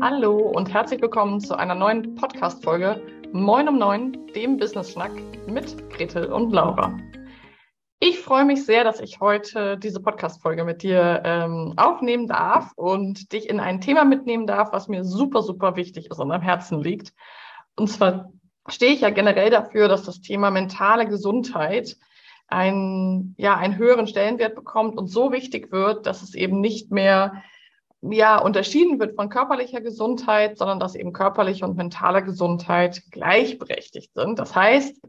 Hallo und herzlich willkommen zu einer neuen Podcast-Folge Moin um Neun, dem Business-Schnack mit Gretel und Laura. Ich freue mich sehr, dass ich heute diese Podcast-Folge mit dir ähm, aufnehmen darf und dich in ein Thema mitnehmen darf, was mir super, super wichtig ist und am Herzen liegt. Und zwar stehe ich ja generell dafür, dass das Thema mentale Gesundheit einen, ja, einen höheren Stellenwert bekommt und so wichtig wird, dass es eben nicht mehr ja, unterschieden wird von körperlicher Gesundheit, sondern dass eben körperliche und mentale Gesundheit gleichberechtigt sind. Das heißt,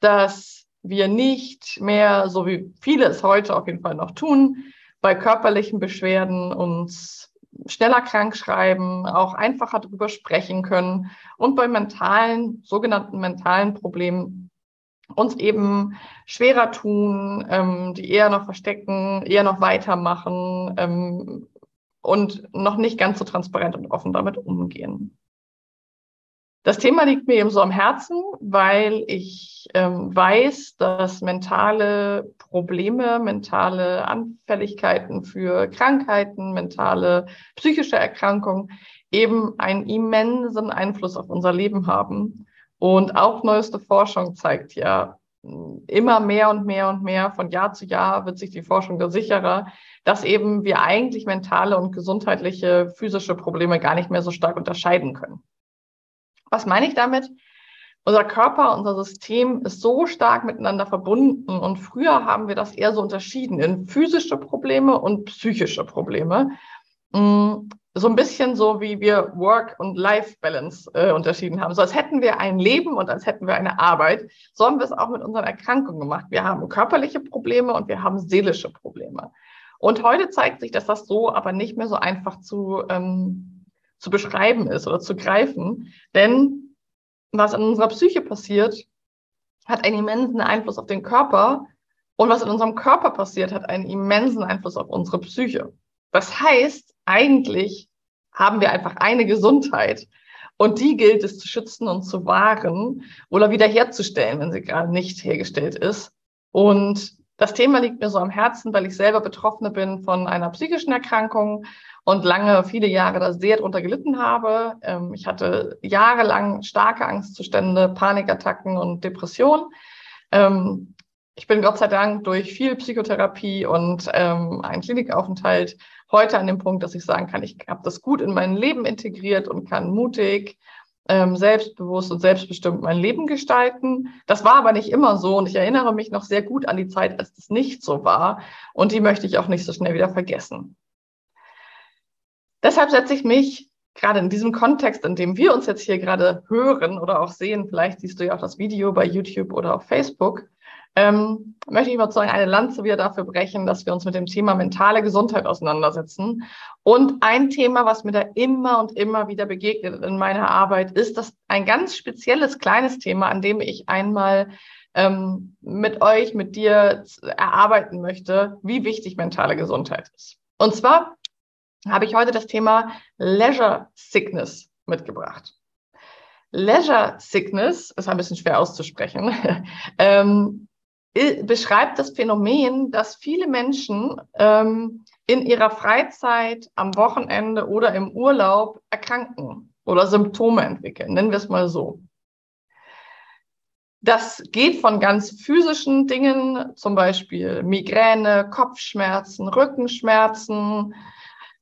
dass wir nicht mehr, so wie viele es heute auf jeden Fall noch tun, bei körperlichen Beschwerden uns schneller krank schreiben, auch einfacher darüber sprechen können und bei mentalen, sogenannten mentalen Problemen uns eben schwerer tun, ähm, die eher noch verstecken, eher noch weitermachen ähm, und noch nicht ganz so transparent und offen damit umgehen. Das Thema liegt mir eben so am Herzen, weil ich ähm, weiß, dass mentale Probleme, mentale Anfälligkeiten für Krankheiten, mentale psychische Erkrankungen eben einen immensen Einfluss auf unser Leben haben. Und auch neueste Forschung zeigt ja, immer mehr und mehr und mehr von Jahr zu Jahr wird sich die Forschung da sicherer, dass eben wir eigentlich mentale und gesundheitliche physische Probleme gar nicht mehr so stark unterscheiden können. Was meine ich damit? Unser Körper, unser System ist so stark miteinander verbunden und früher haben wir das eher so unterschieden in physische Probleme und psychische Probleme. So ein bisschen so, wie wir Work- und Life-Balance äh, unterschieden haben. So als hätten wir ein Leben und als hätten wir eine Arbeit. So haben wir es auch mit unseren Erkrankungen gemacht. Wir haben körperliche Probleme und wir haben seelische Probleme. Und heute zeigt sich, dass das so aber nicht mehr so einfach zu ähm, zu beschreiben ist oder zu greifen. Denn was in unserer Psyche passiert, hat einen immensen Einfluss auf den Körper. Und was in unserem Körper passiert, hat einen immensen Einfluss auf unsere Psyche. Das heißt, eigentlich haben wir einfach eine Gesundheit. Und die gilt es zu schützen und zu wahren oder wiederherzustellen, wenn sie gerade nicht hergestellt ist. Und das Thema liegt mir so am Herzen, weil ich selber Betroffene bin von einer psychischen Erkrankung und lange, viele Jahre da sehr drunter gelitten habe. Ähm, ich hatte jahrelang starke Angstzustände, Panikattacken und Depressionen. Ich bin Gott sei Dank durch viel Psychotherapie und ähm, einen Klinikaufenthalt heute an dem Punkt, dass ich sagen kann, ich habe das gut in mein Leben integriert und kann mutig, ähm, selbstbewusst und selbstbestimmt mein Leben gestalten. Das war aber nicht immer so und ich erinnere mich noch sehr gut an die Zeit, als das nicht so war und die möchte ich auch nicht so schnell wieder vergessen. Deshalb setze ich mich gerade in diesem Kontext, in dem wir uns jetzt hier gerade hören oder auch sehen, vielleicht siehst du ja auch das Video bei YouTube oder auf Facebook, ähm, möchte ich sagen, eine Lanze wieder dafür brechen, dass wir uns mit dem Thema mentale Gesundheit auseinandersetzen. Und ein Thema, was mir da immer und immer wieder begegnet in meiner Arbeit, ist das ein ganz spezielles kleines Thema, an dem ich einmal ähm, mit euch, mit dir erarbeiten möchte, wie wichtig mentale Gesundheit ist. Und zwar habe ich heute das Thema Leisure Sickness mitgebracht. Leisure Sickness ist ein bisschen schwer auszusprechen, ähm, beschreibt das Phänomen, dass viele Menschen ähm, in ihrer Freizeit, am Wochenende oder im Urlaub erkranken oder Symptome entwickeln, nennen wir es mal so. Das geht von ganz physischen Dingen, zum Beispiel Migräne, Kopfschmerzen, Rückenschmerzen,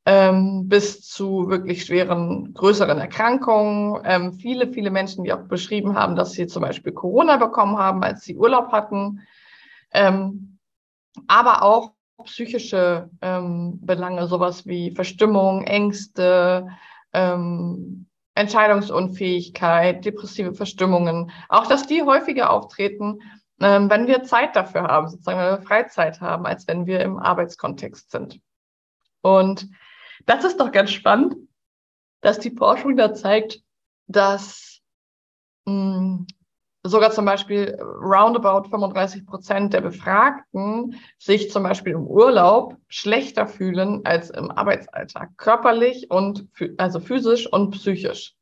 ähm, bis zu wirklich schweren, größeren Erkrankungen. Ähm, viele, viele Menschen, die auch beschrieben haben, dass sie zum Beispiel Corona bekommen haben, als sie Urlaub hatten. Ähm, aber auch psychische ähm, Belange, sowas wie Verstimmung, Ängste, ähm, Entscheidungsunfähigkeit, depressive Verstimmungen, auch dass die häufiger auftreten, ähm, wenn wir Zeit dafür haben, sozusagen wenn wir Freizeit haben, als wenn wir im Arbeitskontext sind. Und das ist doch ganz spannend, dass die Forschung da zeigt, dass mh, hm, sogar zum Beispiel roundabout 35 Prozent der Befragten sich zum Beispiel im Urlaub schlechter fühlen als im Arbeitsalltag, körperlich und also physisch und psychisch.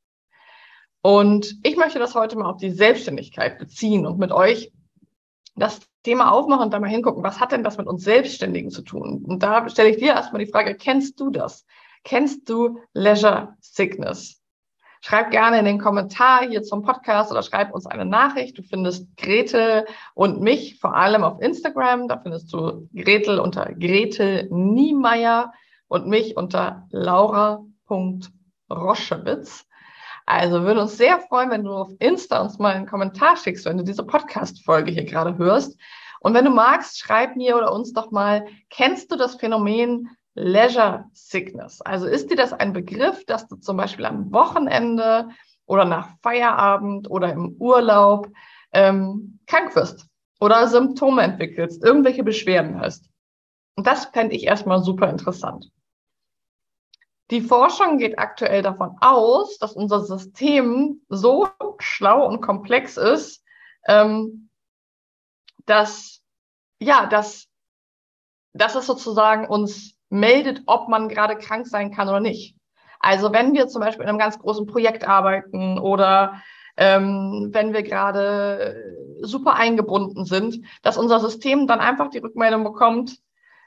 Und ich möchte das heute mal auf die Selbstständigkeit beziehen und mit euch das Thema aufmachen und da mal hingucken, was hat denn das mit uns Selbstständigen zu tun? Und da stelle ich dir erstmal die Frage, kennst du das? Kennst du Leisure Sickness? Schreib gerne in den Kommentar hier zum Podcast oder schreib uns eine Nachricht. Du findest Gretel und mich vor allem auf Instagram. Da findest du Gretel unter Gretel Niemeyer und mich unter laura.roschewitz. Also würden uns sehr freuen, wenn du auf Insta uns mal einen Kommentar schickst, wenn du diese Podcast-Folge hier gerade hörst. Und wenn du magst, schreib mir oder uns doch mal, kennst du das Phänomen Leisure Sickness? Also ist dir das ein Begriff, dass du zum Beispiel am Wochenende oder nach Feierabend oder im Urlaub ähm, krank wirst oder Symptome entwickelst, irgendwelche Beschwerden hast? Und das fände ich erstmal super interessant. Die Forschung geht aktuell davon aus, dass unser System so schlau und komplex ist, ähm, dass, ja, dass, dass es sozusagen uns meldet, ob man gerade krank sein kann oder nicht. Also wenn wir zum Beispiel in einem ganz großen Projekt arbeiten oder ähm, wenn wir gerade super eingebunden sind, dass unser System dann einfach die Rückmeldung bekommt,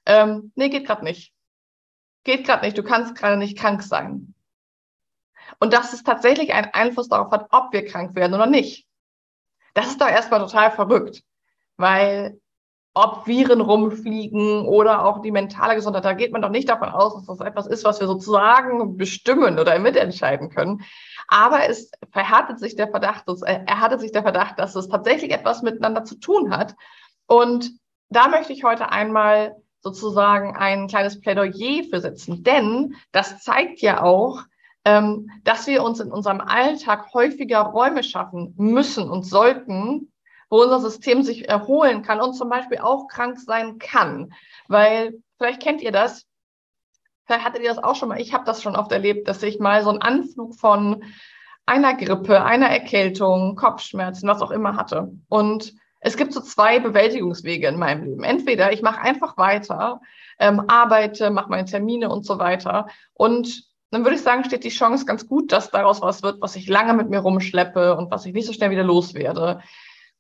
ähm, nee, geht gerade nicht geht gerade nicht, du kannst gerade nicht krank sein. Und dass es tatsächlich einen Einfluss darauf hat, ob wir krank werden oder nicht. Das ist doch erstmal total verrückt, weil ob Viren rumfliegen oder auch die mentale Gesundheit, da geht man doch nicht davon aus, dass das etwas ist, was wir sozusagen bestimmen oder mitentscheiden können. Aber es verhärtet sich der Verdacht, es erhärtet sich der Verdacht, dass es tatsächlich etwas miteinander zu tun hat. Und da möchte ich heute einmal sozusagen ein kleines Plädoyer für setzen. Denn das zeigt ja auch, ähm, dass wir uns in unserem Alltag häufiger Räume schaffen müssen und sollten, wo unser System sich erholen kann und zum Beispiel auch krank sein kann. Weil vielleicht kennt ihr das, vielleicht hattet ihr das auch schon mal, ich habe das schon oft erlebt, dass ich mal so einen Anflug von einer Grippe, einer Erkältung, Kopfschmerzen, was auch immer hatte. Und es gibt so zwei Bewältigungswege in meinem Leben. Entweder ich mache einfach weiter, ähm, arbeite, mache meine Termine und so weiter. Und dann würde ich sagen, steht die Chance ganz gut, dass daraus was wird, was ich lange mit mir rumschleppe und was ich nicht so schnell wieder loswerde.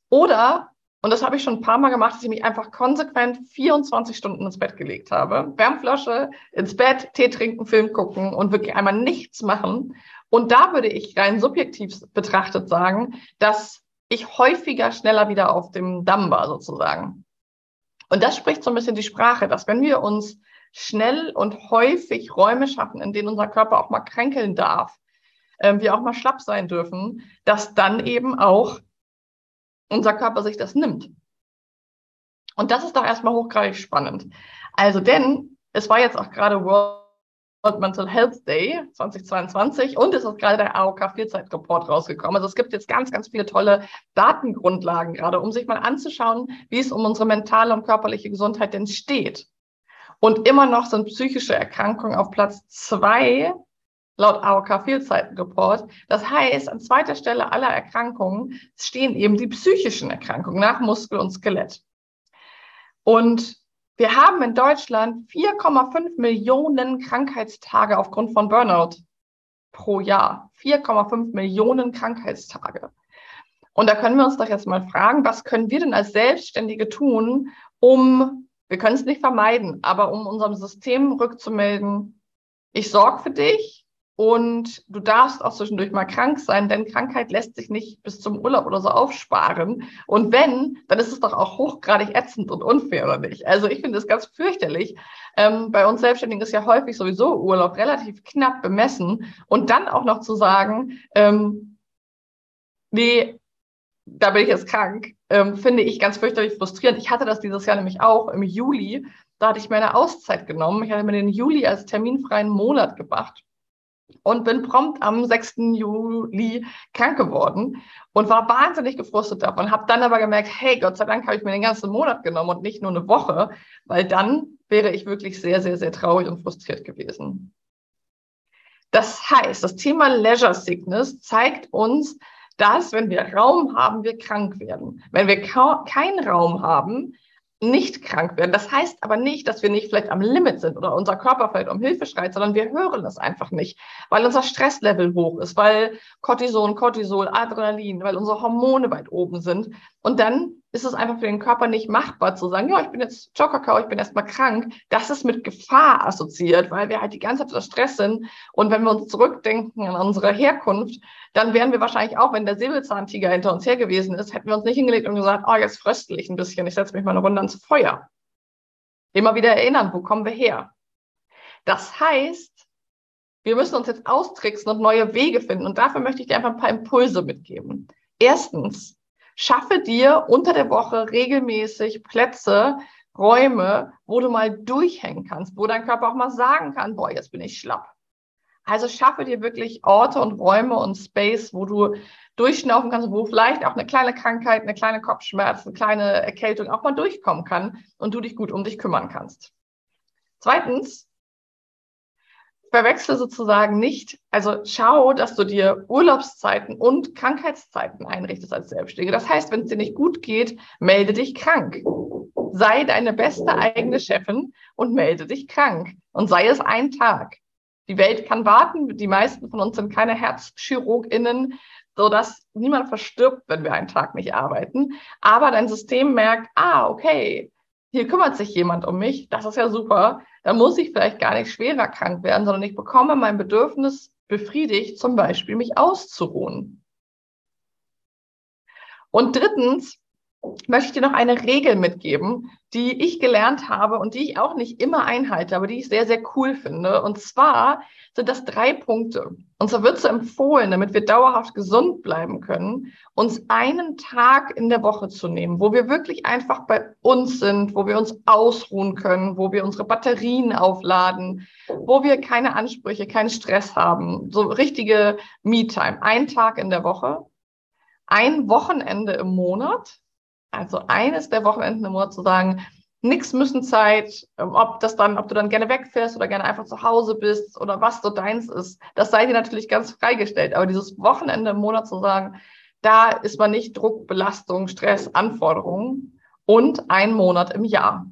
Oder, und das habe ich schon ein paar Mal gemacht, dass ich mich einfach konsequent 24 Stunden ins Bett gelegt habe. Wärmflasche, ins Bett, Tee trinken, Film gucken und wirklich einmal nichts machen. Und da würde ich rein subjektiv betrachtet sagen, dass ich häufiger schneller wieder auf dem Damm war sozusagen. Und das spricht so ein bisschen die Sprache, dass wenn wir uns schnell und häufig Räume schaffen, in denen unser Körper auch mal kränkeln darf, äh, wir auch mal schlapp sein dürfen, dass dann eben auch unser Körper sich das nimmt. Und das ist doch erstmal hochgradig spannend. Also, denn es war jetzt auch gerade World Mental Health Day 2022 und es ist gerade der AOK Vielzeitreport rausgekommen. Also es gibt jetzt ganz, ganz viele tolle Datengrundlagen gerade, um sich mal anzuschauen, wie es um unsere mentale und körperliche Gesundheit denn steht. Und immer noch sind psychische Erkrankungen auf Platz zwei laut AOK Vielzeitenreport. Das heißt, an zweiter Stelle aller Erkrankungen stehen eben die psychischen Erkrankungen nach Muskel und Skelett. Und wir haben in Deutschland 4,5 Millionen Krankheitstage aufgrund von Burnout pro Jahr. 4,5 Millionen Krankheitstage. Und da können wir uns doch jetzt mal fragen, was können wir denn als Selbstständige tun, um, wir können es nicht vermeiden, aber um unserem System rückzumelden, ich sorge für dich, und du darfst auch zwischendurch mal krank sein, denn Krankheit lässt sich nicht bis zum Urlaub oder so aufsparen. Und wenn, dann ist es doch auch hochgradig ätzend und unfair, oder nicht? Also ich finde es ganz fürchterlich. Ähm, bei uns Selbstständigen ist ja häufig sowieso Urlaub relativ knapp bemessen. Und dann auch noch zu sagen, ähm, nee, da bin ich jetzt krank, ähm, finde ich ganz fürchterlich frustrierend. Ich hatte das dieses Jahr nämlich auch im Juli. Da hatte ich mir eine Auszeit genommen. Ich hatte mir den Juli als terminfreien Monat gemacht und bin prompt am 6. Juli krank geworden und war wahnsinnig gefrustet davon. Habe dann aber gemerkt, hey, Gott sei Dank habe ich mir den ganzen Monat genommen und nicht nur eine Woche, weil dann wäre ich wirklich sehr, sehr, sehr traurig und frustriert gewesen. Das heißt, das Thema Leisure Sickness zeigt uns, dass wenn wir Raum haben, wir krank werden. Wenn wir keinen Raum haben, nicht krank werden. Das heißt aber nicht, dass wir nicht vielleicht am Limit sind oder unser Körper vielleicht um Hilfe schreit, sondern wir hören es einfach nicht, weil unser Stresslevel hoch ist, weil Cortison, Cortisol, Adrenalin, weil unsere Hormone weit oben sind. Und dann ist es einfach für den Körper nicht machbar zu sagen, ja, ich bin jetzt Joggerkau, ich bin erstmal krank. Das ist mit Gefahr assoziiert, weil wir halt die ganze Zeit unter Stress sind. Und wenn wir uns zurückdenken an unsere Herkunft, dann wären wir wahrscheinlich auch, wenn der Säbelzahntiger hinter uns her gewesen ist, hätten wir uns nicht hingelegt und gesagt, oh, jetzt fröstel ich ein bisschen, ich setze mich mal eine Runde ans Feuer. Immer wieder erinnern, wo kommen wir her? Das heißt, wir müssen uns jetzt austricksen und neue Wege finden. Und dafür möchte ich dir einfach ein paar Impulse mitgeben. Erstens, schaffe dir unter der Woche regelmäßig Plätze, Räume, wo du mal durchhängen kannst, wo dein Körper auch mal sagen kann, boah, jetzt bin ich schlapp. Also schaffe dir wirklich Orte und Räume und Space, wo du durchschnaufen kannst, wo vielleicht auch eine kleine Krankheit, eine kleine Kopfschmerz, eine kleine Erkältung auch mal durchkommen kann und du dich gut um dich kümmern kannst. Zweitens, verwechsel sozusagen nicht, also schau, dass du dir Urlaubszeiten und Krankheitszeiten einrichtest als Selbstständige. Das heißt, wenn es dir nicht gut geht, melde dich krank. Sei deine beste eigene Chefin und melde dich krank. Und sei es ein Tag. Die Welt kann warten. Die meisten von uns sind keine HerzchirurgInnen, sodass niemand verstirbt, wenn wir einen Tag nicht arbeiten. Aber dein System merkt, ah, okay, hier kümmert sich jemand um mich. Das ist ja super dann muss ich vielleicht gar nicht schwerer krank werden, sondern ich bekomme mein Bedürfnis befriedigt, zum Beispiel mich auszuruhen. Und drittens möchte ich dir noch eine Regel mitgeben, die ich gelernt habe und die ich auch nicht immer einhalte, aber die ich sehr, sehr cool finde. Und zwar sind das drei Punkte. Und zwar wird so empfohlen, damit wir dauerhaft gesund bleiben können, uns einen Tag in der Woche zu nehmen, wo wir wirklich einfach bei uns sind, wo wir uns ausruhen können, wo wir unsere Batterien aufladen, wo wir keine Ansprüche, keinen Stress haben. So richtige Me-Time. Ein Tag in der Woche, ein Wochenende im Monat also eines der Wochenenden im Monat zu sagen, nix müssen Zeit, ähm, ob das dann, ob du dann gerne wegfährst oder gerne einfach zu Hause bist oder was so deins ist, das sei dir natürlich ganz freigestellt. Aber dieses Wochenende im Monat zu sagen, da ist man nicht Druck, Belastung, Stress, Anforderungen und ein Monat im Jahr.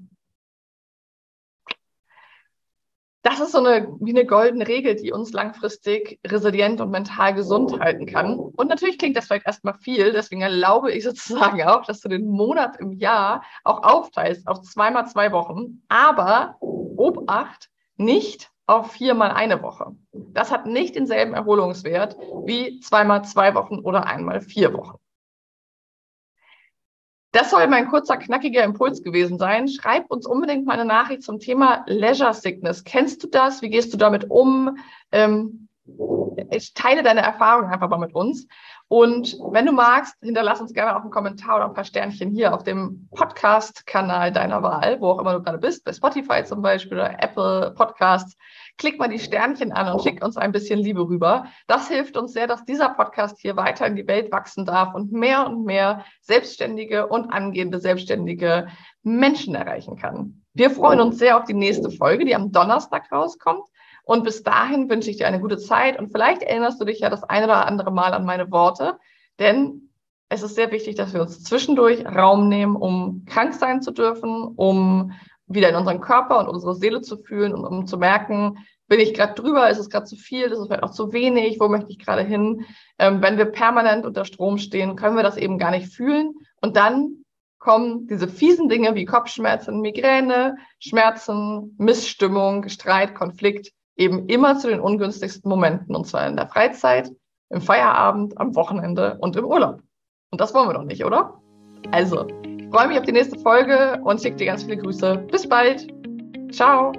Das ist so eine, wie eine goldene Regel, die uns langfristig resilient und mental gesund halten kann. Und natürlich klingt das vielleicht erstmal viel, deswegen erlaube ich sozusagen auch, dass du den Monat im Jahr auch aufteilst auf zweimal zwei Wochen, aber Obacht, nicht auf viermal eine Woche. Das hat nicht denselben Erholungswert wie zweimal zwei Wochen oder einmal vier Wochen. Das soll mein kurzer, knackiger Impuls gewesen sein. Schreib uns unbedingt mal eine Nachricht zum Thema Leisure Sickness. Kennst du das? Wie gehst du damit um? Ähm, ich teile deine Erfahrungen einfach mal mit uns. Und wenn du magst, hinterlass uns gerne auch einen Kommentar oder ein paar Sternchen hier auf dem Podcast-Kanal deiner Wahl, wo auch immer du gerade bist, bei Spotify zum Beispiel oder Apple Podcasts. Klick mal die Sternchen an und schick uns ein bisschen Liebe rüber. Das hilft uns sehr, dass dieser Podcast hier weiter in die Welt wachsen darf und mehr und mehr selbstständige und angehende selbstständige Menschen erreichen kann. Wir freuen uns sehr auf die nächste Folge, die am Donnerstag rauskommt. Und bis dahin wünsche ich dir eine gute Zeit. Und vielleicht erinnerst du dich ja das eine oder andere Mal an meine Worte, denn es ist sehr wichtig, dass wir uns zwischendurch Raum nehmen, um krank sein zu dürfen, um wieder in unseren Körper und unsere Seele zu fühlen und um zu merken, bin ich gerade drüber, ist es gerade zu viel, ist es vielleicht auch zu wenig, wo möchte ich gerade hin? Ähm, wenn wir permanent unter Strom stehen, können wir das eben gar nicht fühlen. Und dann kommen diese fiesen Dinge wie Kopfschmerzen, Migräne, Schmerzen, Missstimmung, Streit, Konflikt, eben immer zu den ungünstigsten Momenten, und zwar in der Freizeit, im Feierabend, am Wochenende und im Urlaub. Und das wollen wir doch nicht, oder? Also, ich freue mich auf die nächste Folge und schicke dir ganz viele Grüße. Bis bald. Ciao.